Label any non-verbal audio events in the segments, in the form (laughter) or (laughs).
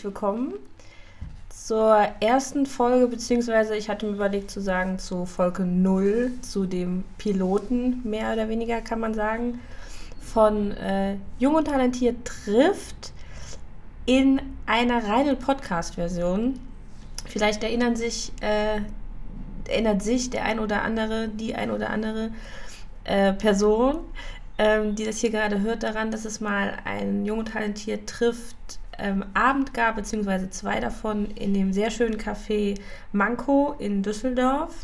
herzlich willkommen zur ersten Folge, beziehungsweise ich hatte mir überlegt zu sagen, zu Folge 0, zu dem Piloten, mehr oder weniger kann man sagen, von äh, Jung und Talentiert trifft in einer reinen Podcast-Version. Vielleicht erinnern sich, äh, erinnert sich der ein oder andere, die ein oder andere äh, Person, ähm, die das hier gerade hört, daran, dass es mal ein Jung und Talentiert trifft ähm, Abend gab, beziehungsweise zwei davon in dem sehr schönen Café Manko in Düsseldorf,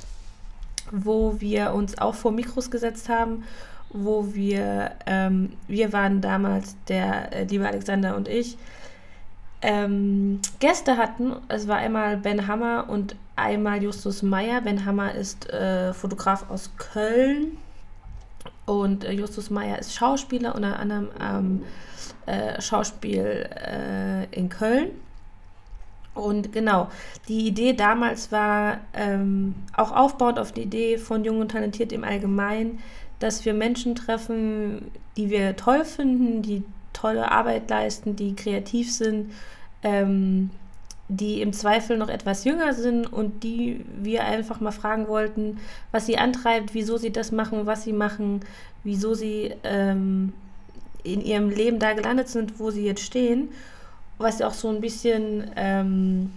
wo wir uns auch vor Mikros gesetzt haben, wo wir, ähm, wir waren damals, der äh, liebe Alexander und ich, ähm, Gäste hatten. Es war einmal Ben Hammer und einmal Justus Meyer. Ben Hammer ist äh, Fotograf aus Köln und äh, Justus Meyer ist Schauspieler, unter anderem am äh, Schauspiel äh, in Köln. Und genau, die Idee damals war ähm, auch aufbauend auf die Idee von Jung und Talentiert im Allgemeinen, dass wir Menschen treffen, die wir toll finden, die tolle Arbeit leisten, die kreativ sind, ähm, die im Zweifel noch etwas jünger sind und die wir einfach mal fragen wollten, was sie antreibt, wieso sie das machen, was sie machen, wieso sie ähm, in ihrem Leben da gelandet sind, wo sie jetzt stehen. Was ja auch so ein bisschen ähm,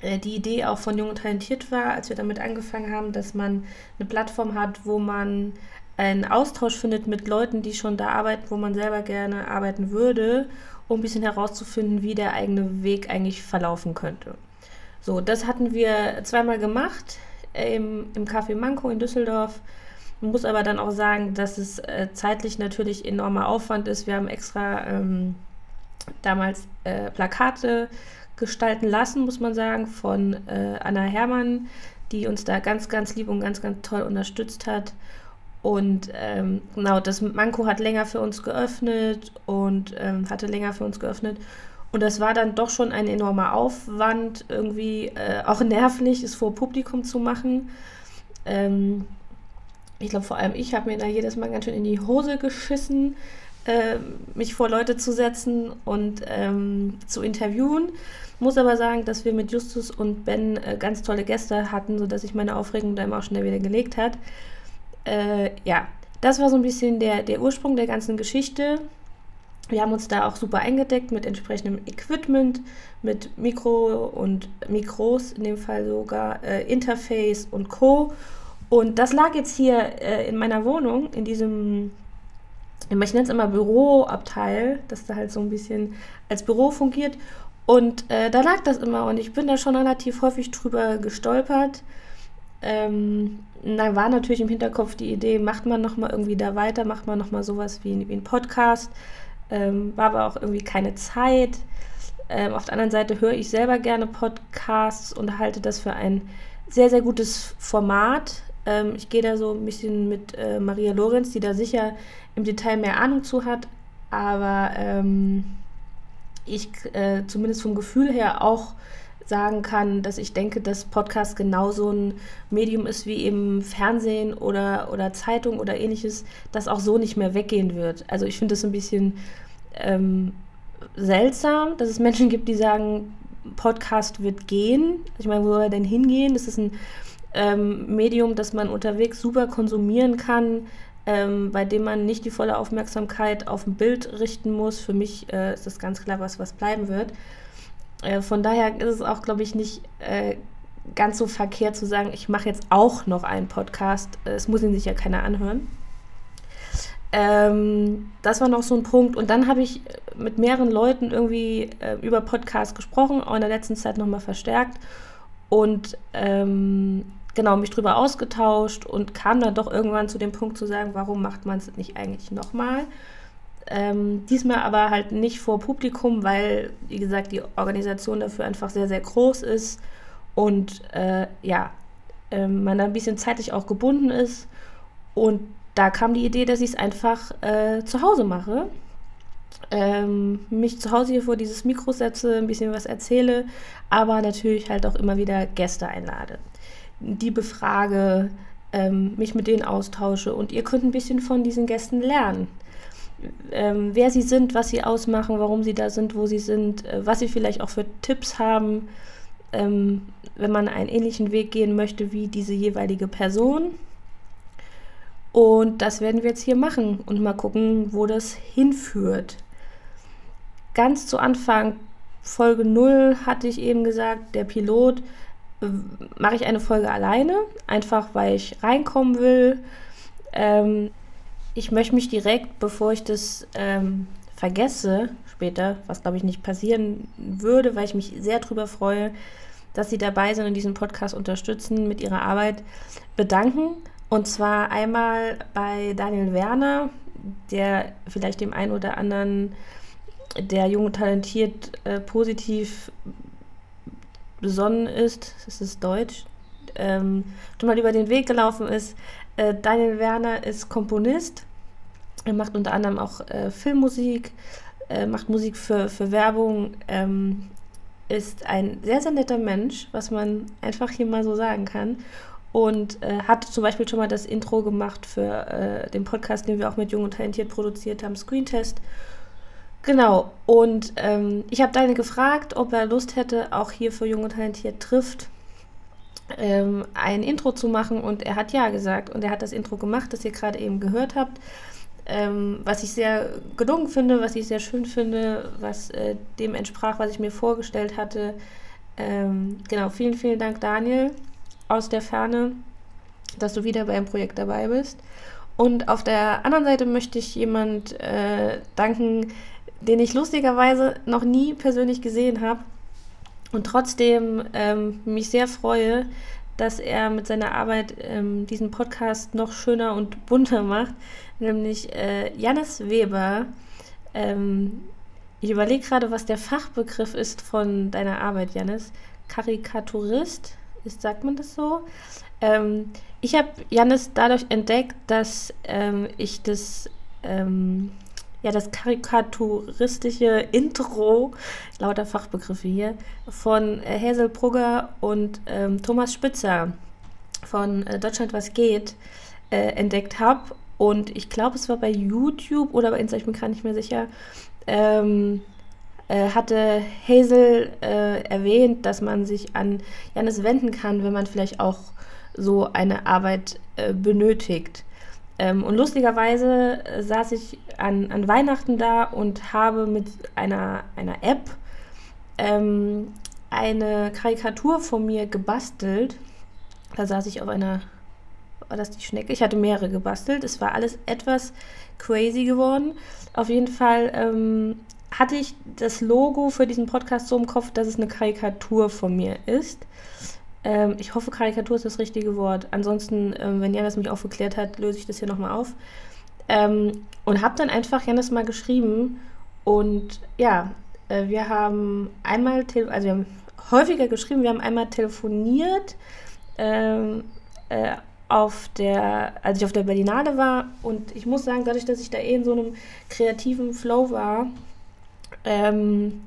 äh, die Idee auch von Jung und Talentiert war, als wir damit angefangen haben, dass man eine Plattform hat, wo man einen Austausch findet mit Leuten, die schon da arbeiten, wo man selber gerne arbeiten würde, um ein bisschen herauszufinden, wie der eigene Weg eigentlich verlaufen könnte. So, das hatten wir zweimal gemacht im, im Café Manko in Düsseldorf. Muss aber dann auch sagen, dass es äh, zeitlich natürlich enormer Aufwand ist. Wir haben extra ähm, damals äh, Plakate gestalten lassen, muss man sagen, von äh, Anna Herrmann, die uns da ganz, ganz lieb und ganz, ganz toll unterstützt hat. Und ähm, genau, das Manko hat länger für uns geöffnet und ähm, hatte länger für uns geöffnet. Und das war dann doch schon ein enormer Aufwand, irgendwie äh, auch (laughs) nervlich, es vor Publikum zu machen. Ähm, ich glaube, vor allem ich habe mir da jedes Mal ganz schön in die Hose geschissen, äh, mich vor Leute zu setzen und ähm, zu interviewen. Muss aber sagen, dass wir mit Justus und Ben äh, ganz tolle Gäste hatten, sodass sich meine Aufregung da immer auch schnell wieder gelegt hat. Äh, ja, das war so ein bisschen der, der Ursprung der ganzen Geschichte. Wir haben uns da auch super eingedeckt mit entsprechendem Equipment, mit Mikro und Mikros, in dem Fall sogar äh, Interface und Co. Und das lag jetzt hier äh, in meiner Wohnung, in diesem, ich nenne es immer Büroabteil, das da halt so ein bisschen als Büro fungiert. Und äh, da lag das immer und ich bin da schon relativ häufig drüber gestolpert. Ähm, dann war natürlich im Hinterkopf die Idee, macht man nochmal irgendwie da weiter, macht man nochmal sowas wie, wie ein Podcast. Ähm, war aber auch irgendwie keine Zeit. Ähm, auf der anderen Seite höre ich selber gerne Podcasts und halte das für ein sehr, sehr gutes Format. Ähm, ich gehe da so ein bisschen mit äh, Maria Lorenz, die da sicher im Detail mehr Ahnung zu hat, aber ähm, ich äh, zumindest vom Gefühl her auch sagen kann, dass ich denke, dass Podcast genauso ein Medium ist wie eben Fernsehen oder, oder Zeitung oder ähnliches, das auch so nicht mehr weggehen wird. Also ich finde es ein bisschen ähm, seltsam, dass es Menschen gibt, die sagen, Podcast wird gehen. Ich meine, wo soll er denn hingehen? Das ist ein ähm, Medium, das man unterwegs super konsumieren kann, ähm, bei dem man nicht die volle Aufmerksamkeit auf ein Bild richten muss. Für mich äh, ist das ganz klar was, was bleiben wird. Äh, von daher ist es auch, glaube ich, nicht äh, ganz so verkehrt zu sagen, ich mache jetzt auch noch einen Podcast. Äh, es muss ihn sich ja keiner anhören. Ähm, das war noch so ein Punkt. Und dann habe ich mit mehreren Leuten irgendwie äh, über Podcasts gesprochen, auch in der letzten Zeit nochmal verstärkt. Und ähm, genau, mich drüber ausgetauscht und kam dann doch irgendwann zu dem Punkt zu sagen, warum macht man es nicht eigentlich nochmal? Ähm, diesmal aber halt nicht vor Publikum, weil, wie gesagt, die Organisation dafür einfach sehr, sehr groß ist und äh, ja, äh, man da ein bisschen zeitlich auch gebunden ist. Und da kam die Idee, dass ich es einfach äh, zu Hause mache. Ähm, mich zu Hause hier vor dieses Mikro setze, ein bisschen was erzähle, aber natürlich halt auch immer wieder Gäste einlade die befrage, ähm, mich mit denen austausche und ihr könnt ein bisschen von diesen Gästen lernen. ähm, wer sie sind, was sie ausmachen, warum sie da sind, wo sie sind, äh, was sie vielleicht auch für Tipps haben, ähm, wenn man einen ähnlichen Weg gehen möchte wie diese jeweilige Person. Und das werden wir jetzt hier machen und mal gucken, wo das hinführt. Ganz zu Anfang, Folge 0, hatte ich eben gesagt, der Pilot, äh, mache ich eine Folge alleine, einfach weil ich reinkommen will. Ähm, ich möchte mich direkt, bevor ich das ähm, vergesse später, was glaube ich nicht passieren würde, weil ich mich sehr darüber freue, dass Sie dabei sind und diesen Podcast unterstützen mit Ihrer Arbeit, bedanken. Und zwar einmal bei Daniel Werner, der vielleicht dem einen oder anderen, der jung talentiert, äh, positiv besonnen ist, das ist Deutsch, ähm, schon mal über den Weg gelaufen ist. Äh, Daniel Werner ist Komponist. Er macht unter anderem auch äh, Filmmusik, äh, macht Musik für, für Werbung, ähm, ist ein sehr, sehr netter Mensch, was man einfach hier mal so sagen kann. Und äh, hat zum Beispiel schon mal das Intro gemacht für äh, den Podcast, den wir auch mit Jung und Talentiert produziert haben, Screentest. Genau, und ähm, ich habe Deine gefragt, ob er Lust hätte, auch hier für Jung und Talentiert trifft, ähm, ein Intro zu machen. Und er hat ja gesagt. Und er hat das Intro gemacht, das ihr gerade eben gehört habt. Ähm, was ich sehr gelungen finde, was ich sehr schön finde, was äh, dem entsprach, was ich mir vorgestellt hatte. Ähm, genau, vielen, vielen Dank, Daniel, aus der Ferne, dass du wieder beim Projekt dabei bist. Und auf der anderen Seite möchte ich jemand äh, danken, den ich lustigerweise noch nie persönlich gesehen habe und trotzdem ähm, mich sehr freue, dass er mit seiner Arbeit ähm, diesen Podcast noch schöner und bunter macht, nämlich äh, Jannis Weber. Ähm, ich überlege gerade, was der Fachbegriff ist von deiner Arbeit, Jannis. Karikaturist, ist, sagt man das so? Ähm, ich habe Jannis dadurch entdeckt, dass ähm, ich das ähm, ja das karikaturistische Intro, lauter Fachbegriffe hier, von äh, Hazel Brugger und ähm, Thomas Spitzer von äh, Deutschland was geht äh, entdeckt habe. Und ich glaube, es war bei YouTube oder bei Insta, ich bin gerade nicht mehr sicher, ähm, äh, hatte Hazel äh, erwähnt, dass man sich an Janis wenden kann, wenn man vielleicht auch so eine Arbeit äh, benötigt. Ähm, und lustigerweise äh, saß ich an, an Weihnachten da und habe mit einer, einer App ähm, eine Karikatur von mir gebastelt. Da saß ich auf einer, war das die Schnecke? Ich hatte mehrere gebastelt. Es war alles etwas crazy geworden. Auf jeden Fall ähm, hatte ich das Logo für diesen Podcast so im Kopf, dass es eine Karikatur von mir ist. Ähm, ich hoffe, Karikatur ist das richtige Wort. Ansonsten, ähm, wenn Janis mich aufgeklärt hat, löse ich das hier nochmal auf. Ähm, und habe dann einfach Janis mal geschrieben. Und ja, äh, wir haben einmal, also wir haben häufiger geschrieben, wir haben einmal telefoniert. Ähm, äh, auf der, als ich auf der Berlinale war und ich muss sagen, dadurch, dass ich da eh in so einem kreativen Flow war, ähm,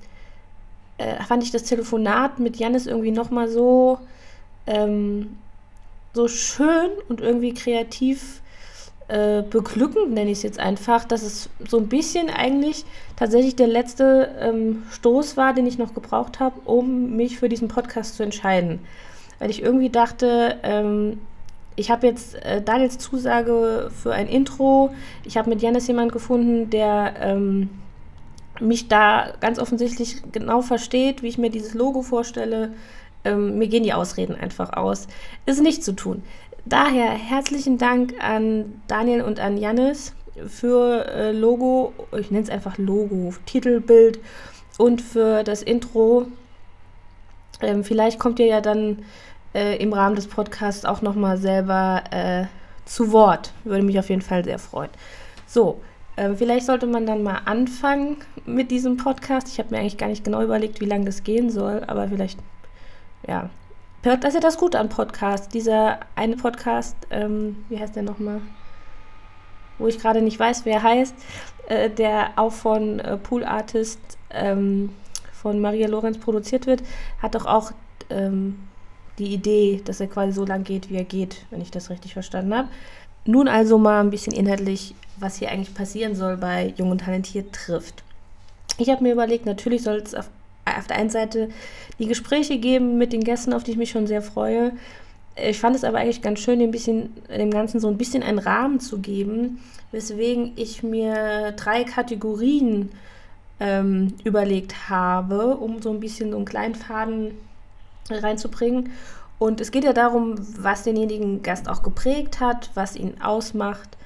äh, fand ich das Telefonat mit Janis irgendwie nochmal so ähm, so schön und irgendwie kreativ äh, beglückend, nenne ich es jetzt einfach, dass es so ein bisschen eigentlich tatsächlich der letzte ähm, Stoß war, den ich noch gebraucht habe, um mich für diesen Podcast zu entscheiden. Weil ich irgendwie dachte, ähm, ich habe jetzt äh, Daniels Zusage für ein Intro. Ich habe mit Janis jemand gefunden, der ähm, mich da ganz offensichtlich genau versteht, wie ich mir dieses Logo vorstelle, ähm, mir gehen die Ausreden einfach aus, ist nicht zu tun. Daher herzlichen Dank an Daniel und an Jannis für äh, Logo, ich nenne es einfach Logo, Titelbild und für das Intro. Ähm, vielleicht kommt ihr ja dann äh, im Rahmen des Podcasts auch nochmal selber äh, zu Wort. Würde mich auf jeden Fall sehr freuen. So, äh, vielleicht sollte man dann mal anfangen mit diesem Podcast. Ich habe mir eigentlich gar nicht genau überlegt, wie lange das gehen soll, aber vielleicht ja, das ist ja das Gute an Podcast. Dieser eine Podcast, ähm, wie heißt der nochmal? Wo ich gerade nicht weiß, wer heißt, äh, der auch von äh, Pool Artist ähm, von Maria Lorenz produziert wird, hat doch auch ähm, die Idee, dass er quasi so lang geht, wie er geht, wenn ich das richtig verstanden habe. Nun also mal ein bisschen inhaltlich, was hier eigentlich passieren soll bei Jung und Talentiert trifft. Ich habe mir überlegt, natürlich soll es auf, auf der einen Seite die Gespräche geben mit den Gästen, auf die ich mich schon sehr freue. Ich fand es aber eigentlich ganz schön, dem, bisschen, dem Ganzen so ein bisschen einen Rahmen zu geben, weswegen ich mir drei Kategorien ähm, überlegt habe, um so ein bisschen so einen kleinen Faden reinzubringen. Und es geht ja darum, was denjenigen Gast auch geprägt hat, was ihn ausmacht.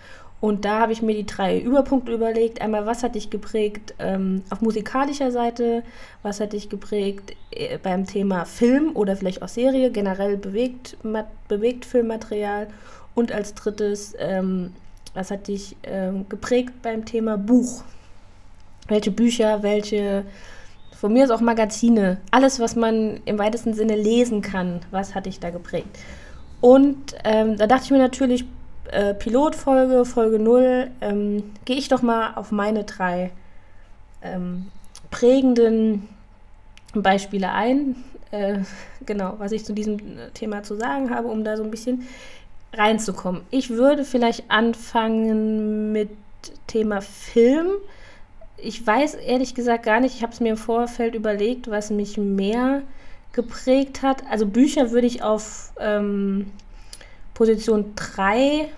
Und da habe ich mir die drei Überpunkte überlegt. Einmal, was hat dich geprägt ähm, auf musikalischer Seite? Was hat dich geprägt äh, beim Thema Film oder vielleicht auch Serie, generell bewegt, bewegt Filmmaterial? Und als drittes, ähm, was hat dich ähm, geprägt beim Thema Buch? Welche Bücher, welche von mir ist auch Magazine, alles, was man im weitesten Sinne lesen kann, was hat dich da geprägt? Und ähm, da dachte ich mir natürlich, äh, Pilotfolge, Folge 0, ähm, gehe ich doch mal auf meine drei ähm, prägenden Beispiele ein. Äh, genau, was ich zu diesem Thema zu sagen habe, um da so ein bisschen reinzukommen. Ich würde vielleicht anfangen mit Thema Film ich weiß ehrlich gesagt gar nicht, ich habe es mir im Vorfeld überlegt, was mich mehr geprägt hat. Also Bücher würde ich auf ähm, Position 3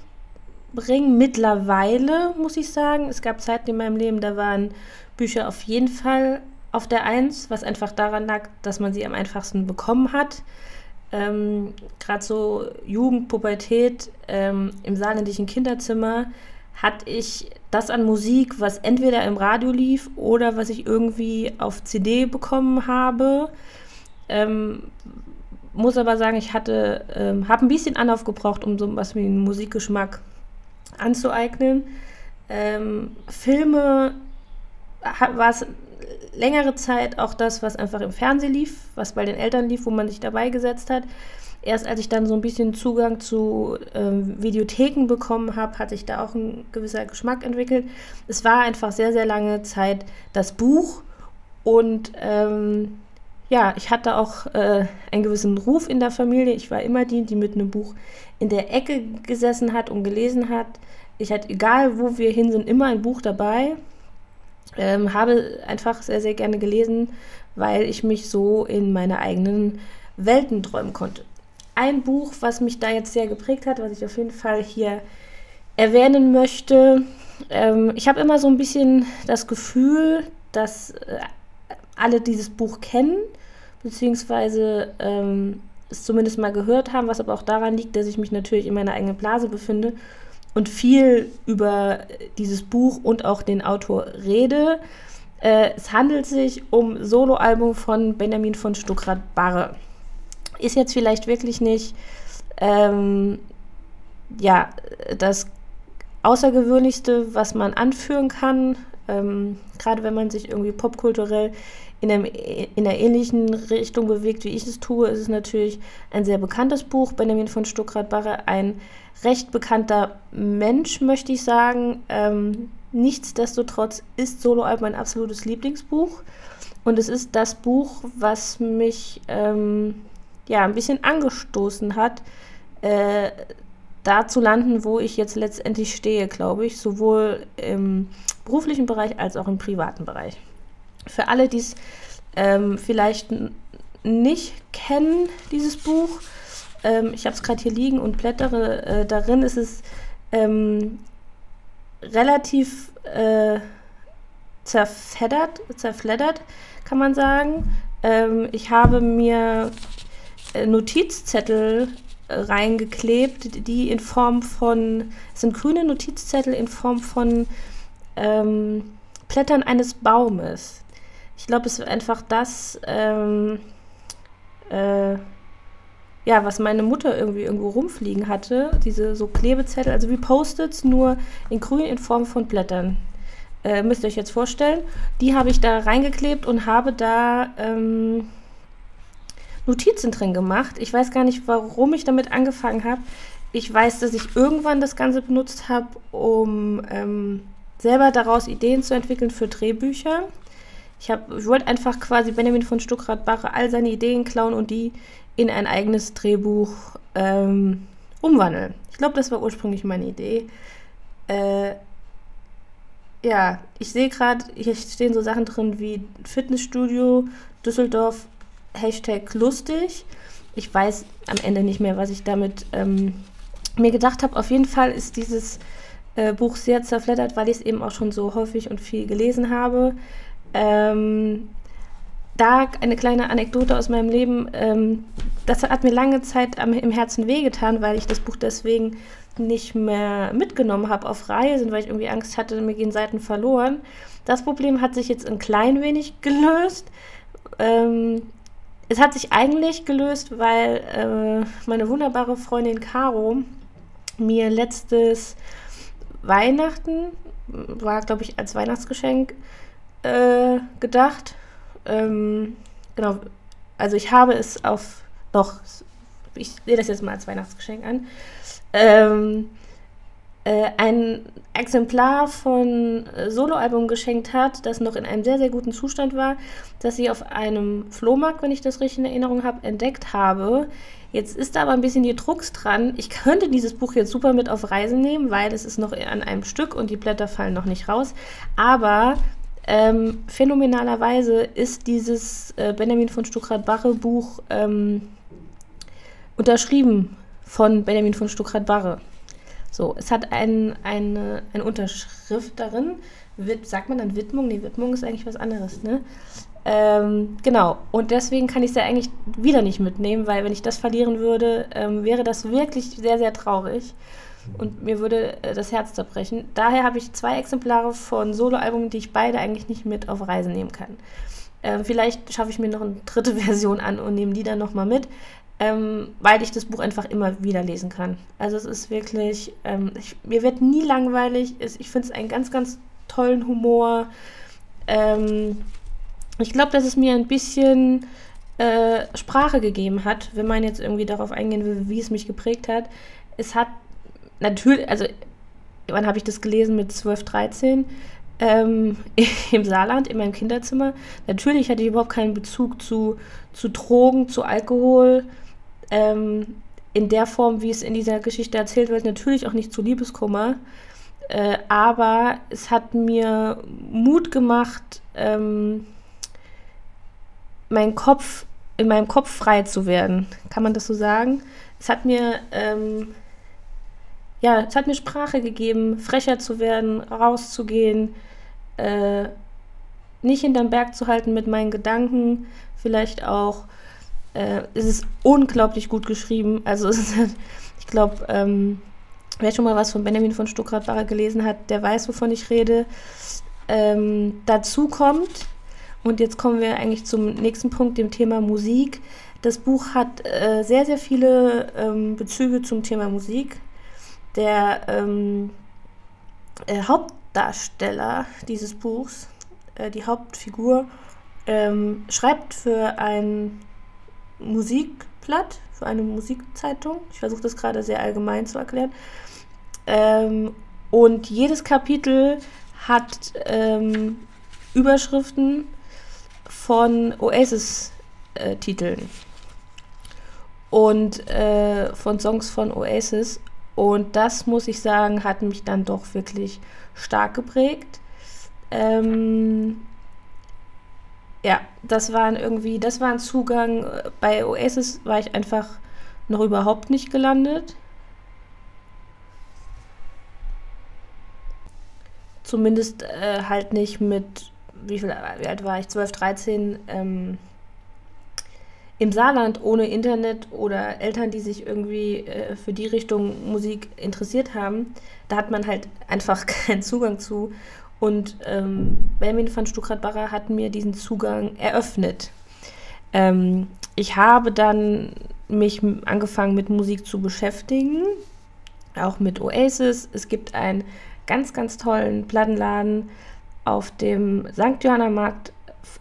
bringen. Mittlerweile muss ich sagen, es gab Zeiten in meinem Leben, da waren Bücher auf jeden Fall auf der 1, was einfach daran lag, dass man sie am einfachsten bekommen hat. Ähm, Gerade so Jugend, Pubertät ähm, im saarländischen Kinderzimmer hatte ich das an Musik, was entweder im Radio lief oder was ich irgendwie auf CD bekommen habe. Ähm, muss aber sagen, ich hatte, ähm, habe ein bisschen Anlauf gebraucht, um so was wie einen Musikgeschmack anzueignen. Ähm, Filme war es längere Zeit auch das, was einfach im Fernsehen lief, was bei den Eltern lief, wo man sich dabei gesetzt hat erst als ich dann so ein bisschen Zugang zu ähm, Videotheken bekommen habe, hat sich da auch ein gewisser Geschmack entwickelt. Es war einfach sehr, sehr lange Zeit das Buch und ähm, ja, ich hatte auch äh, einen gewissen Ruf in der Familie. Ich war immer die, die mit einem Buch in der Ecke gesessen hat und gelesen hat. Ich hatte, egal wo wir hin sind, immer ein Buch dabei. Ähm, habe einfach sehr, sehr gerne gelesen, weil ich mich so in meine eigenen Welten träumen konnte ein Buch, was mich da jetzt sehr geprägt hat, was ich auf jeden Fall hier erwähnen möchte. Ähm, ich habe immer so ein bisschen das Gefühl, dass äh, alle dieses Buch kennen, beziehungsweise ähm, es zumindest mal gehört haben, was aber auch daran liegt, dass ich mich natürlich in meiner eigenen Blase befinde und viel über dieses Buch und auch den Autor rede. Äh, es handelt sich um Soloalbum von Benjamin von Stuckrad-Barre ist jetzt vielleicht wirklich nicht ähm, ja, das Außergewöhnlichste, was man anführen kann. Ähm, Gerade wenn man sich irgendwie popkulturell in, einem, in einer ähnlichen Richtung bewegt, wie ich es tue, ist es natürlich ein sehr bekanntes Buch. Benjamin von Stuckrad-Barre, ein recht bekannter Mensch, möchte ich sagen. Ähm, nichtsdestotrotz ist Soloalb mein absolutes Lieblingsbuch. Und es ist das Buch, was mich ähm, ja, ein bisschen angestoßen hat, äh, da zu landen, wo ich jetzt letztendlich stehe, glaube ich, sowohl im beruflichen Bereich als auch im privaten Bereich. Für alle, die es ähm, vielleicht nicht kennen, dieses Buch, ähm, ich habe es gerade hier liegen und blättere äh, darin, ist es ähm, relativ äh, zerfeddert, zerfleddert, kann man sagen. Ähm, ich habe mir äh, Notizzettel äh, reingeklebt, die in Form von, es sind grüne Notizzettel in Form von ähm, Blättern eines Baumes. Ich glaube, es ist einfach das, ähm, äh, ja, was meine Mutter irgendwie irgendwo rumfliegen hatte, diese so Klebezettel, also wie Post-its, nur in grün in Form von Blättern. Äh, müsst ihr euch jetzt vorstellen. Die habe ich da reingeklebt und habe da ähm, Notizen drin gemacht. Ich weiß gar nicht, warum ich damit angefangen habe. Ich weiß, dass ich irgendwann das Ganze benutzt habe, um ähm, selber daraus Ideen zu entwickeln für Drehbücher. Ich, ich wollte einfach quasi Benjamin von Stuckrad-Barre all seine Ideen klauen und die in ein eigenes Drehbuch ähm, umwandeln. Ich glaube, das war ursprünglich meine Idee. Äh, ja, ich sehe gerade, hier stehen so Sachen drin wie Fitnessstudio, Düsseldorf, Hashtag lustig. Ich weiß am Ende nicht mehr, was ich damit ähm, mir gedacht habe. Auf jeden Fall ist dieses äh, Buch sehr zerfleddert, weil ich es eben auch schon so häufig und viel gelesen habe. Ähm, da eine kleine Anekdote aus meinem Leben. Ähm, das hat mir lange Zeit am, im Herzen wehgetan, weil ich das Buch deswegen nicht mehr mitgenommen habe auf Reisen, weil ich irgendwie Angst hatte, mir gehen Seiten verloren. Das Problem hat sich jetzt ein klein wenig (laughs) gelöst. Ähm, es hat sich eigentlich gelöst, weil äh, meine wunderbare Freundin Caro mir letztes Weihnachten, war glaube ich als Weihnachtsgeschenk äh, gedacht, ähm, genau, also ich habe es auf noch, ich sehe das jetzt mal als Weihnachtsgeschenk an, ähm, äh, ein Exemplar von äh, Soloalbum geschenkt hat, das noch in einem sehr, sehr guten Zustand war, das ich auf einem Flohmarkt, wenn ich das richtig in Erinnerung habe, entdeckt habe. Jetzt ist da aber ein bisschen die Drucks dran. Ich könnte dieses Buch jetzt super mit auf Reisen nehmen, weil es ist noch an einem Stück und die Blätter fallen noch nicht raus. Aber ähm, phänomenalerweise ist dieses äh, Benjamin von Stuckrad-Barre Buch ähm, unterschrieben von Benjamin von Stuckrad-Barre. So, es hat ein, eine, eine Unterschrift darin. Wid, sagt man dann Widmung? Nee, Widmung ist eigentlich was anderes, ne? Ähm, genau, und deswegen kann ich es ja eigentlich wieder nicht mitnehmen, weil wenn ich das verlieren würde, ähm, wäre das wirklich sehr, sehr traurig und mir würde äh, das Herz zerbrechen. Daher habe ich zwei Exemplare von Soloalbum, die ich beide eigentlich nicht mit auf Reise nehmen kann. Äh, vielleicht schaffe ich mir noch eine dritte (laughs) Version an und nehme die dann nochmal mit, ähm, weil ich das Buch einfach immer wieder lesen kann. Also es ist wirklich, ähm, ich, mir wird nie langweilig. Ich finde es einen ganz, ganz tollen Humor. Ähm, ich glaube, dass es mir ein bisschen äh, Sprache gegeben hat, wenn man jetzt irgendwie darauf eingehen will, wie es mich geprägt hat. Es hat natürlich, also wann habe ich das gelesen mit 12, 13? Ähm, (laughs) im Saarland, in meinem Kinderzimmer. Natürlich hatte ich überhaupt keinen Bezug zu, zu Drogen, zu Alkohol. Ähm, in der Form, wie es in dieser Geschichte erzählt wird, natürlich auch nicht zu Liebeskummer. Äh, aber es hat mir Mut gemacht, ähm, meinen Kopf, in meinem Kopf frei zu werden. Kann man das so sagen? Es hat mir ähm, ja, es hat mir Sprache gegeben, frecher zu werden, rauszugehen, äh, nicht hinterm Berg zu halten mit meinen Gedanken, vielleicht auch. Äh, es ist unglaublich gut geschrieben. Also (laughs) ich glaube, ähm, wer schon mal was von Benjamin von Stuckrad-Barre gelesen hat, der weiß, wovon ich rede. Ähm, dazu kommt, und jetzt kommen wir eigentlich zum nächsten Punkt, dem Thema Musik. Das Buch hat äh, sehr, sehr viele ähm, Bezüge zum Thema Musik der ähm, äh, Hauptdarsteller dieses Buchs, äh, die Hauptfigur, ähm, schreibt für ein Musikblatt, für eine Musikzeitung. Ich versuche das gerade sehr allgemein zu erklären. Ähm, und jedes Kapitel hat ähm, Überschriften von Oasis-Titeln äh, und äh, von Songs von Oasis. Und das, muss ich sagen, hat mich dann doch wirklich stark geprägt. Ähm, ja, das waren irgendwie, das war ein Zugang. Bei Oasis war ich einfach noch überhaupt nicht gelandet. Zumindest äh, halt nicht mit, wie viel wie alt war ich? 12, 13. Ähm, im Saarland ohne Internet oder Eltern, die sich irgendwie äh, für die Richtung Musik interessiert haben, da hat man halt einfach (laughs) keinen Zugang zu. Und ähm, Benjamin van Stuckrad-Barre hat mir diesen Zugang eröffnet. Ähm, ich habe dann mich angefangen mit Musik zu beschäftigen, auch mit Oasis. Es gibt einen ganz, ganz tollen Plattenladen auf dem St. Johanna Markt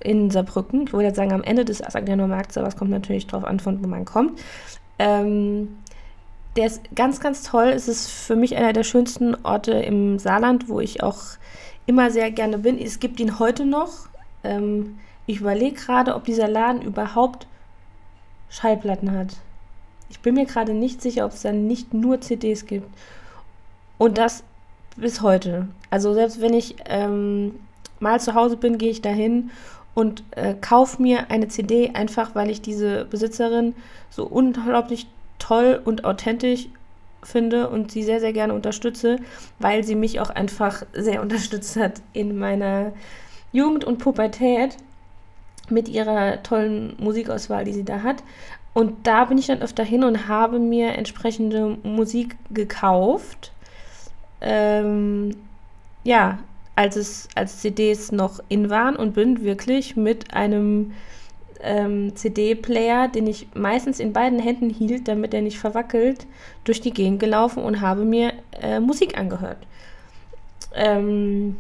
in Saarbrücken. Ich wollte jetzt sagen, am Ende des St. Markts, aber es kommt natürlich darauf an, von wo man kommt. Ähm, der ist ganz, ganz toll. Es ist für mich einer der schönsten Orte im Saarland, wo ich auch immer sehr gerne bin. Es gibt ihn heute noch. Ähm, ich überlege gerade, ob dieser Laden überhaupt Schallplatten hat. Ich bin mir gerade nicht sicher, ob es dann nicht nur CDs gibt. Und das bis heute. Also selbst wenn ich ähm, mal zu Hause bin, gehe ich dahin und äh, kaufe mir eine CD einfach, weil ich diese Besitzerin so unglaublich toll und authentisch finde und sie sehr, sehr gerne unterstütze, weil sie mich auch einfach sehr (laughs) unterstützt hat in meiner Jugend und Pubertät mit ihrer tollen Musikauswahl, die sie da hat. Und da bin ich dann öfter hin und habe mir entsprechende Musik gekauft. Ähm, ja, als es als CDs noch in waren und bin wirklich mit einem ähm, CD-Player, den ich meistens in beiden Händen hielt, damit er nicht verwackelt, durch die Gegend gelaufen und habe mir äh, Musik angehört. Ähm,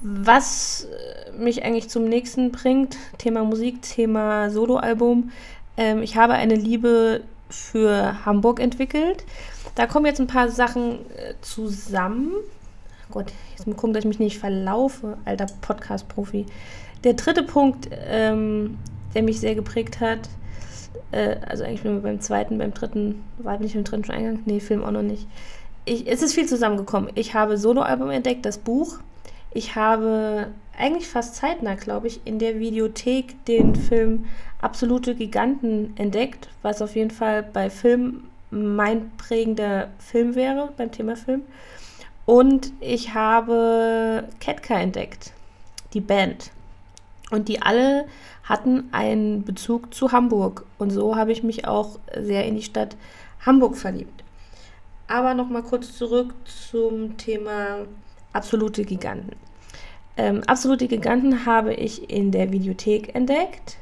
was mich eigentlich zum nächsten bringt, Thema Musik, Thema Soloalbum. Ähm, ich habe eine Liebe für Hamburg entwickelt. Da kommen jetzt ein paar Sachen äh, zusammen. Gott, jetzt mal gucken, dass ich mich nicht verlaufe, alter Podcast-Profi. Der dritte Punkt, ähm, der mich sehr geprägt hat, äh, also eigentlich nur beim zweiten, beim dritten, war nicht im dritten schon Eingang? Nee, Film auch noch nicht. Ich, es ist viel zusammengekommen. Ich habe Soloalbum entdeckt, das Buch. Ich habe eigentlich fast zeitnah, glaube ich, in der Videothek den Film Absolute Giganten entdeckt, was auf jeden Fall bei Film mein prägender Film wäre, beim Thema Film. Und ich habe Ketka entdeckt, die Band. Und die alle hatten einen Bezug zu Hamburg. Und so habe ich mich auch sehr in die Stadt Hamburg verliebt. Aber nochmal kurz zurück zum Thema absolute Giganten. Ähm, absolute Giganten habe ich in der Videothek entdeckt.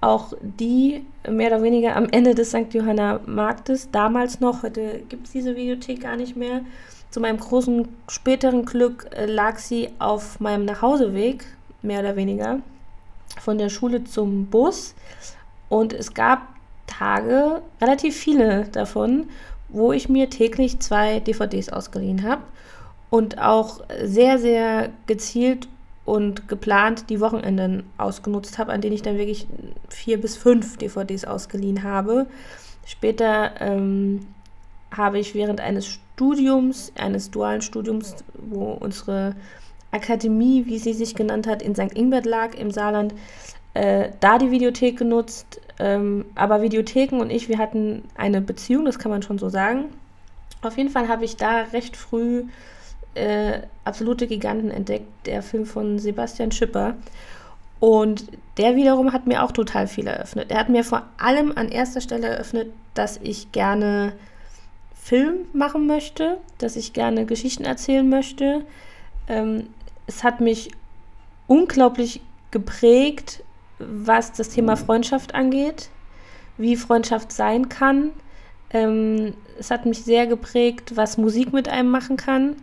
Auch die mehr oder weniger am Ende des St. Johanna Marktes, damals noch, heute gibt es diese Videothek gar nicht mehr. Zu meinem großen späteren Glück äh, lag sie auf meinem Nachhauseweg, mehr oder weniger, von der Schule zum Bus. Und es gab Tage, relativ viele davon, wo ich mir täglich zwei DVDs ausgeliehen habe und auch sehr, sehr gezielt und geplant die Wochenenden ausgenutzt habe, an denen ich dann wirklich vier bis fünf DVDs ausgeliehen habe. Später ähm, habe ich während eines Studiums, eines dualen Studiums, wo unsere Akademie, wie sie sich genannt hat, in St. Ingbert lag, im Saarland, äh, da die Videothek genutzt. Ähm, aber Videotheken und ich, wir hatten eine Beziehung, das kann man schon so sagen. Auf jeden Fall habe ich da recht früh äh, Absolute Giganten entdeckt, der Film von Sebastian Schipper. Und der wiederum hat mir auch total viel eröffnet. Er hat mir vor allem an erster Stelle eröffnet, dass ich gerne Film machen möchte, dass ich gerne Geschichten erzählen möchte. Ähm, es hat mich unglaublich geprägt, was das Thema Freundschaft angeht, wie Freundschaft sein kann. Ähm, es hat mich sehr geprägt, was Musik mit einem machen kann.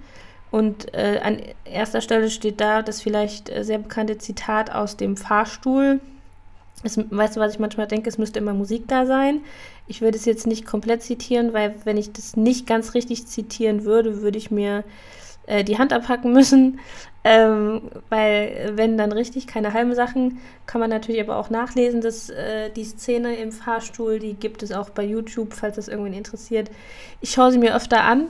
Und äh, an erster Stelle steht da das vielleicht äh, sehr bekannte Zitat aus dem Fahrstuhl. Es, weißt du, was ich manchmal denke? Es müsste immer Musik da sein. Ich würde es jetzt nicht komplett zitieren, weil wenn ich das nicht ganz richtig zitieren würde, würde ich mir äh, die Hand abhacken müssen. Ähm, weil wenn dann richtig keine halben Sachen, kann man natürlich aber auch nachlesen, dass äh, die Szene im Fahrstuhl, die gibt es auch bei YouTube, falls das irgendwen interessiert. Ich schaue sie mir öfter an.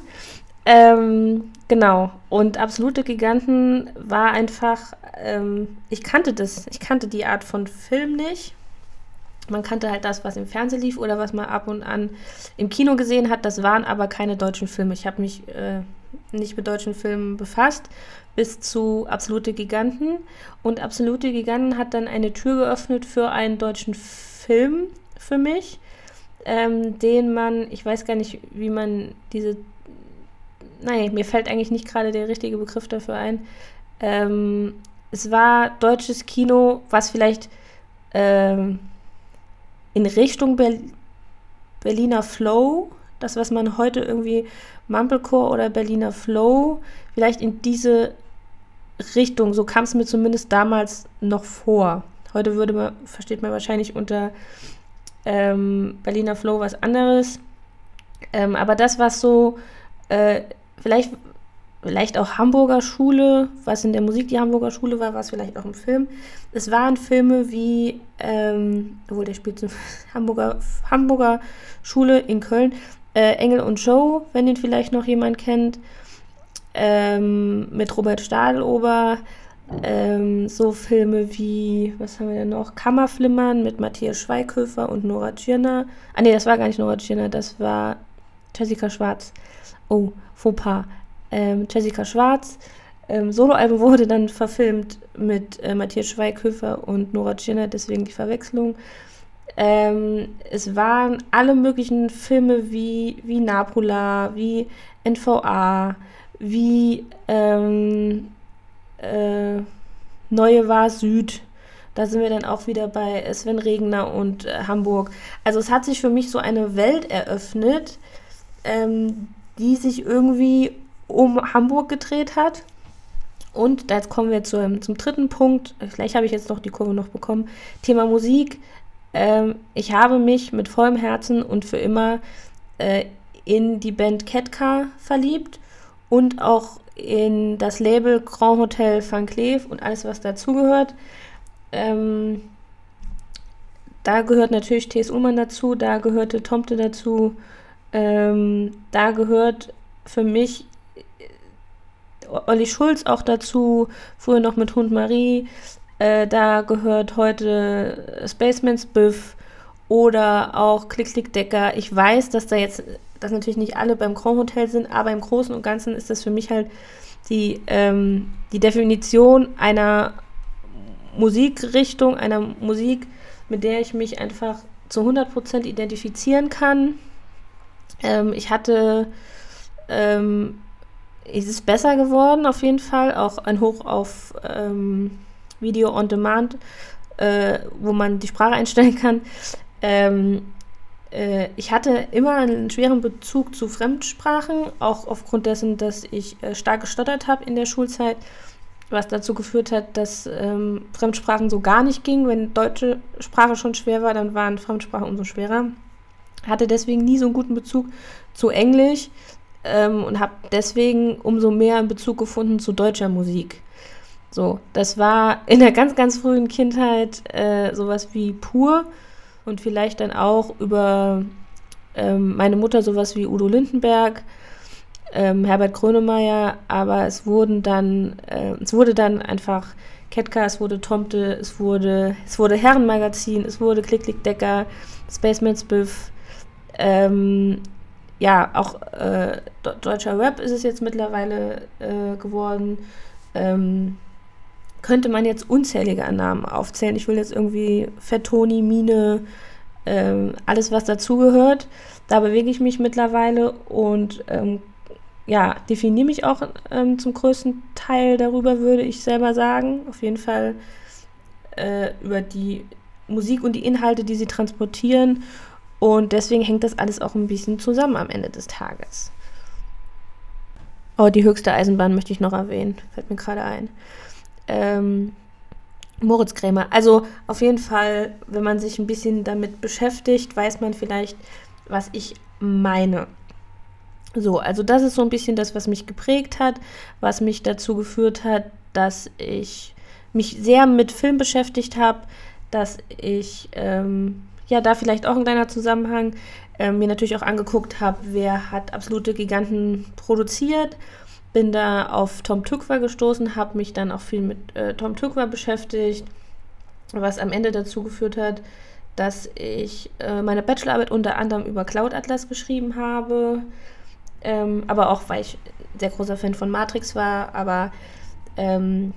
Ähm, genau. Und Absolute Giganten war einfach, ähm, ich kannte das, ich kannte die Art von Film nicht. Man kannte halt das, was im Fernsehen lief oder was man ab und an im Kino gesehen hat. Das waren aber keine deutschen Filme. Ich habe mich äh, nicht mit deutschen Filmen befasst, bis zu Absolute Giganten. Und Absolute Giganten hat dann eine Tür geöffnet für einen deutschen Film für mich, ähm, den man, ich weiß gar nicht, wie man diese nein, mir fällt eigentlich nicht gerade der richtige Begriff dafür ein. Ähm, es war deutsches Kino, was vielleicht ähm, in Richtung Ber Berliner Flow, das, was man heute irgendwie Mumblecore oder Berliner Flow, vielleicht in diese Richtung, so kam es mir zumindest damals noch vor. Heute würde man, versteht man wahrscheinlich unter ähm, Berliner Flow was anderes. Ähm, aber das, was so äh, vielleicht vielleicht auch Hamburger Schule, was in der Musik die Hamburger Schule war, was vielleicht auch im Film. Es waren Filme wie, ähm, obwohl der spielt zum (laughs) Hamburger, Hamburger Schule in Köln, äh, Engel und Joe, wenn den vielleicht noch jemand kennt, ähm, mit Robert Stahlober. Ähm, so Filme wie, was haben wir denn noch? Kammerflimmern mit Matthias Schweighöfer und Nora Tschirner. Ah nee, das war gar nicht Nora Tschirner, das war Jessica Schwarz. Oh, Fauxpas ähm, Jessica Schwarz. Ähm, Soloalbum wurde dann verfilmt mit äh, Matthias Schweighöfer und Nora Tschirner, deswegen die Verwechslung. Ähm, es waren alle möglichen Filme wie, wie Napula, wie NVA, wie ähm, äh, Neue War Süd. Da sind wir dann auch wieder bei Sven Regner und äh, Hamburg. Also es hat sich für mich so eine Welt eröffnet, ähm, die sich irgendwie um Hamburg gedreht hat. Und jetzt kommen wir zum, zum dritten Punkt. Vielleicht habe ich jetzt noch die Kurve noch bekommen. Thema Musik. Ähm, ich habe mich mit vollem Herzen und für immer äh, in die Band Ketka verliebt und auch in das Label Grand Hotel Van Cleef und alles, was dazugehört. Ähm, da gehört natürlich T.S. Ullmann dazu, da gehörte Tomte dazu, ähm, da gehört für mich Olli Schulz auch dazu, früher noch mit Hund Marie. Äh, da gehört heute Spaceman's Biff oder auch Klick Klick Decker. Ich weiß, dass da jetzt, dass natürlich nicht alle beim Grand Hotel sind, aber im Großen und Ganzen ist das für mich halt die, ähm, die Definition einer Musikrichtung, einer Musik, mit der ich mich einfach zu 100% identifizieren kann. Ähm, ich hatte ähm, ist es besser geworden, auf jeden Fall. Auch ein Hoch auf ähm, Video on Demand, äh, wo man die Sprache einstellen kann. Ähm, äh, ich hatte immer einen schweren Bezug zu Fremdsprachen, auch aufgrund dessen, dass ich äh, stark gestottert habe in der Schulzeit, was dazu geführt hat, dass ähm, Fremdsprachen so gar nicht ging. Wenn deutsche Sprache schon schwer war, dann waren Fremdsprachen umso schwerer. Hatte deswegen nie so einen guten Bezug zu Englisch ähm, und habe deswegen umso mehr einen Bezug gefunden zu deutscher Musik. So, das war in der ganz, ganz frühen Kindheit äh, sowas wie pur und vielleicht dann auch über ähm, meine Mutter sowas wie Udo Lindenberg, ähm, Herbert Grönemeyer, aber es wurden dann, äh, es wurde dann einfach Ketka, es wurde Tomte, es wurde, es wurde Herrenmagazin, es wurde Klick Klick Decker, Spaceman's Biff, ähm, ja, auch äh, deutscher Rap ist es jetzt mittlerweile äh, geworden. Ähm, könnte man jetzt unzählige Namen aufzählen. Ich will jetzt irgendwie Fettoni, Mine, ähm, alles was dazugehört. Da bewege ich mich mittlerweile und ähm, ja, definiere mich auch ähm, zum größten Teil darüber, würde ich selber sagen. Auf jeden Fall äh, über die Musik und die Inhalte, die sie transportieren und deswegen hängt das alles auch ein bisschen zusammen am Ende des Tages. Oh, die höchste Eisenbahn möchte ich noch erwähnen, fällt mir gerade ein. Ähm, Moritz Krämer. Also auf jeden Fall, wenn man sich ein bisschen damit beschäftigt, weiß man vielleicht, was ich meine. So, also das ist so ein bisschen das, was mich geprägt hat, was mich dazu geführt hat, dass ich mich sehr mit Film beschäftigt habe, dass ich ähm, ja, da vielleicht auch ein kleiner Zusammenhang. Äh, mir natürlich auch angeguckt habe, wer hat absolute Giganten produziert. Bin da auf Tom Tückwer gestoßen, habe mich dann auch viel mit äh, Tom Tückwer beschäftigt, was am Ende dazu geführt hat, dass ich äh, meine Bachelorarbeit unter anderem über Cloud Atlas geschrieben habe. Ähm, aber auch, weil ich sehr großer Fan von Matrix war. Aber ähm,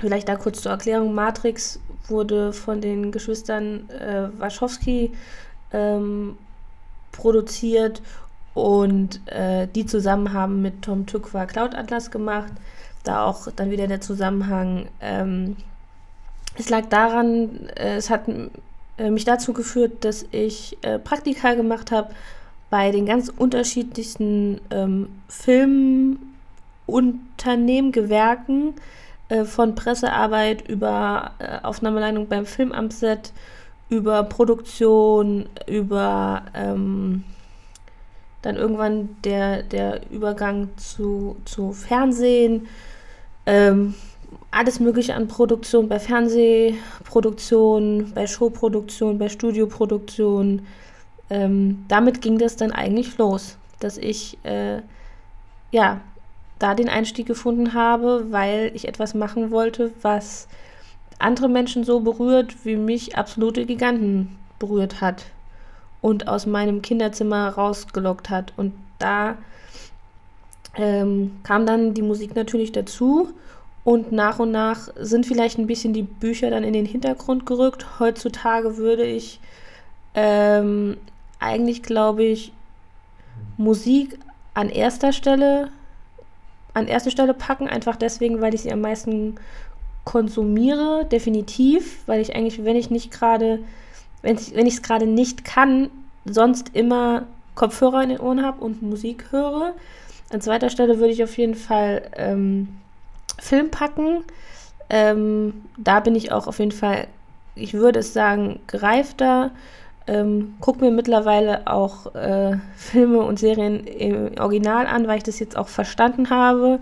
vielleicht da kurz zur Erklärung: Matrix wurde von den Geschwistern äh, Wachowski ähm, produziert und äh, die zusammen haben mit Tom Tückwer Cloud Atlas gemacht. Da auch dann wieder der Zusammenhang. Ähm, es lag daran, äh, es hat äh, mich dazu geführt, dass ich äh, Praktika gemacht habe bei den ganz unterschiedlichsten ähm, Filmunternehmen, Gewerken äh, von Pressearbeit über äh, Aufnahmeleitung beim Filmamtset, über Produktion, über ähm, dann irgendwann der, der Übergang zu, zu Fernsehen, ähm, alles Mögliche an Produktion, bei Fernsehproduktion, bei Showproduktion, bei Studioproduktion. Ähm, damit ging das dann eigentlich los, dass ich äh, ja da den Einstieg gefunden habe, weil ich etwas machen wollte, was andere Menschen so berührt, wie mich absolute Giganten berührt hat und aus meinem Kinderzimmer rausgelockt hat. Und da ähm, kam dann die Musik natürlich dazu und nach und nach sind vielleicht ein bisschen die Bücher dann in den Hintergrund gerückt. Heutzutage würde ich ähm, eigentlich, glaube ich, Musik an erster Stelle an erste Stelle packen, einfach deswegen, weil ich sie am meisten konsumiere, definitiv, weil ich eigentlich, wenn ich nicht gerade, wenn ich es gerade nicht kann, sonst immer Kopfhörer in den Ohren habe und Musik höre. An zweiter Stelle würde ich auf jeden Fall ähm, Film packen. Ähm, da bin ich auch auf jeden Fall, ich würde es sagen, gereifter. Ähm, gucke mir mittlerweile auch äh, Filme und Serien im Original an, weil ich das jetzt auch verstanden habe.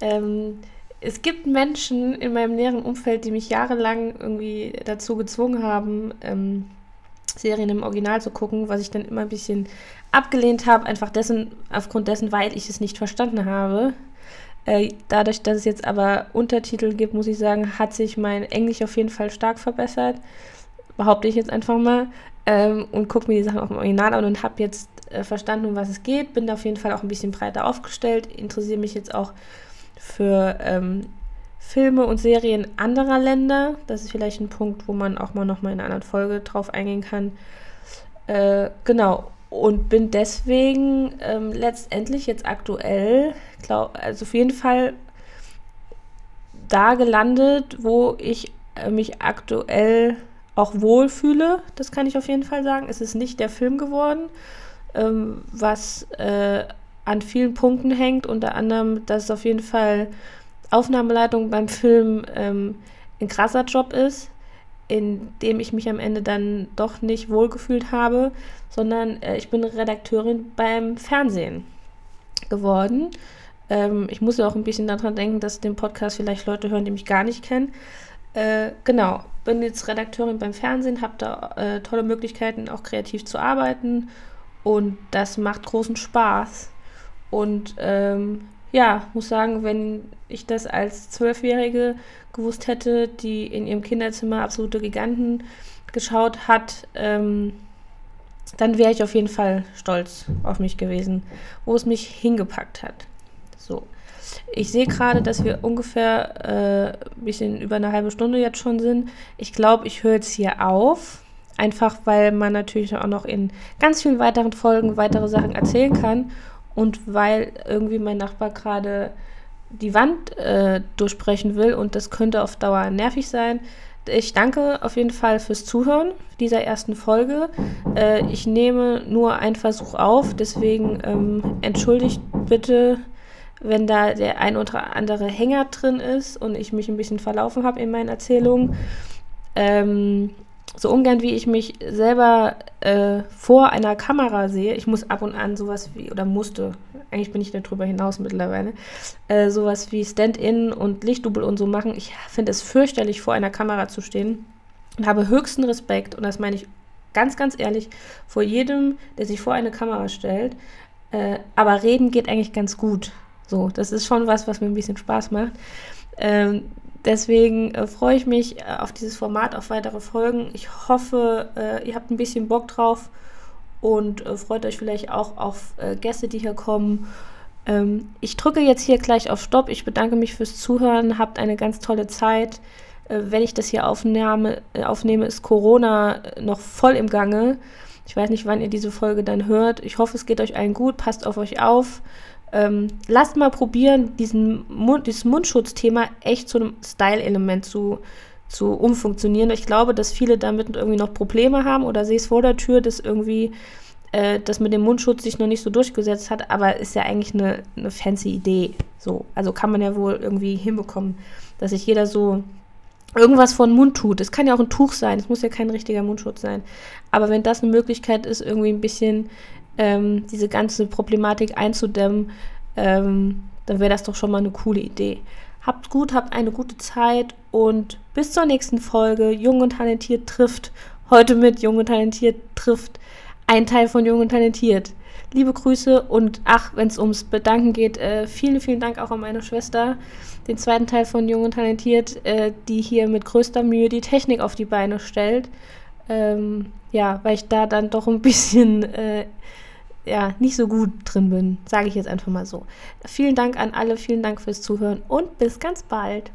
Ähm, es gibt Menschen in meinem näheren Umfeld, die mich jahrelang irgendwie dazu gezwungen haben, ähm, Serien im Original zu gucken, was ich dann immer ein bisschen abgelehnt habe, einfach dessen, aufgrund dessen, weil ich es nicht verstanden habe. Äh, dadurch, dass es jetzt aber Untertitel gibt, muss ich sagen, hat sich mein Englisch auf jeden Fall stark verbessert. Behaupte ich jetzt einfach mal. Ähm, und gucke mir die Sachen auch im Original an und habe jetzt äh, verstanden, um was es geht. Bin da auf jeden Fall auch ein bisschen breiter aufgestellt. Interessiere mich jetzt auch für ähm, Filme und Serien anderer Länder. Das ist vielleicht ein Punkt, wo man auch mal nochmal in einer anderen Folge drauf eingehen kann. Äh, genau. Und bin deswegen ähm, letztendlich jetzt aktuell, glaub, also auf jeden Fall da gelandet, wo ich äh, mich aktuell auch wohlfühle. Das kann ich auf jeden Fall sagen. Es ist nicht der Film geworden, ähm, was äh, an vielen Punkten hängt. Unter anderem, dass es auf jeden Fall Aufnahmeleitung beim Film ähm, ein krasser Job ist, in dem ich mich am Ende dann doch nicht wohlgefühlt habe, sondern äh, ich bin Redakteurin beim Fernsehen geworden. Ähm, ich muss ja auch ein bisschen daran denken, dass den Podcast vielleicht Leute hören, die mich gar nicht kennen. Äh, genau, bin jetzt Redakteurin beim Fernsehen, habe da äh, tolle Möglichkeiten, auch kreativ zu arbeiten und das macht großen Spaß. Und ähm, ja, muss sagen, wenn ich das als Zwölfjährige gewusst hätte, die in ihrem Kinderzimmer absolute Giganten geschaut hat, ähm, dann wäre ich auf jeden Fall stolz auf mich gewesen, wo es mich hingepackt hat. So. Ich sehe gerade, dass wir ungefähr äh, ein bisschen über eine halbe Stunde jetzt schon sind. Ich glaube, ich höre jetzt hier auf. Einfach weil man natürlich auch noch in ganz vielen weiteren Folgen weitere Sachen erzählen kann und weil irgendwie mein Nachbar gerade die Wand äh, durchbrechen will und das könnte auf Dauer nervig sein. Ich danke auf jeden Fall fürs Zuhören dieser ersten Folge. Äh, ich nehme nur einen Versuch auf, deswegen ähm, entschuldigt bitte, wenn da der ein oder andere Hänger drin ist und ich mich ein bisschen verlaufen habe in meinen Erzählungen. Ähm, so ungern wie ich mich selber äh, vor einer Kamera sehe, ich muss ab und an sowas wie, oder musste, eigentlich bin ich darüber hinaus mittlerweile, äh, sowas wie Stand-in und Lichtdouble und so machen. Ich finde es fürchterlich, vor einer Kamera zu stehen und habe höchsten Respekt, und das meine ich ganz, ganz ehrlich, vor jedem, der sich vor eine Kamera stellt. Äh, aber reden geht eigentlich ganz gut. So, das ist schon was, was mir ein bisschen Spaß macht. Ähm, Deswegen äh, freue ich mich äh, auf dieses Format, auf weitere Folgen. Ich hoffe, äh, ihr habt ein bisschen Bock drauf und äh, freut euch vielleicht auch auf äh, Gäste, die hier kommen. Ähm, ich drücke jetzt hier gleich auf Stopp. Ich bedanke mich fürs Zuhören. Habt eine ganz tolle Zeit. Äh, wenn ich das hier aufnahme, aufnehme, ist Corona noch voll im Gange. Ich weiß nicht, wann ihr diese Folge dann hört. Ich hoffe, es geht euch allen gut. Passt auf euch auf ähm, lasst mal probieren, diesen Mund, dieses Mundschutzthema echt zu einem Style-Element zu, zu umfunktionieren. Ich glaube, dass viele damit irgendwie noch Probleme haben oder sehe es vor der Tür, dass irgendwie äh, das mit dem Mundschutz sich noch nicht so durchgesetzt hat, aber ist ja eigentlich eine, eine fancy Idee. So, also kann man ja wohl irgendwie hinbekommen, dass sich jeder so irgendwas von Mund tut. Es kann ja auch ein Tuch sein, es muss ja kein richtiger Mundschutz sein. Aber wenn das eine Möglichkeit ist, irgendwie ein bisschen ähm, diese ganze Problematik einzudämmen, ähm, dann wäre das doch schon mal eine coole Idee. Habt gut, habt eine gute Zeit und bis zur nächsten Folge. Jung und Talentiert trifft. Heute mit Jung und Talentiert trifft ein Teil von Jung und Talentiert. Liebe Grüße und ach, wenn es ums Bedanken geht, äh, vielen, vielen Dank auch an meine Schwester, den zweiten Teil von Jung und Talentiert, äh, die hier mit größter Mühe die Technik auf die Beine stellt. Ähm, ja, weil ich da dann doch ein bisschen äh, ja, nicht so gut drin bin, sage ich jetzt einfach mal so. Vielen Dank an alle, vielen Dank fürs Zuhören und bis ganz bald.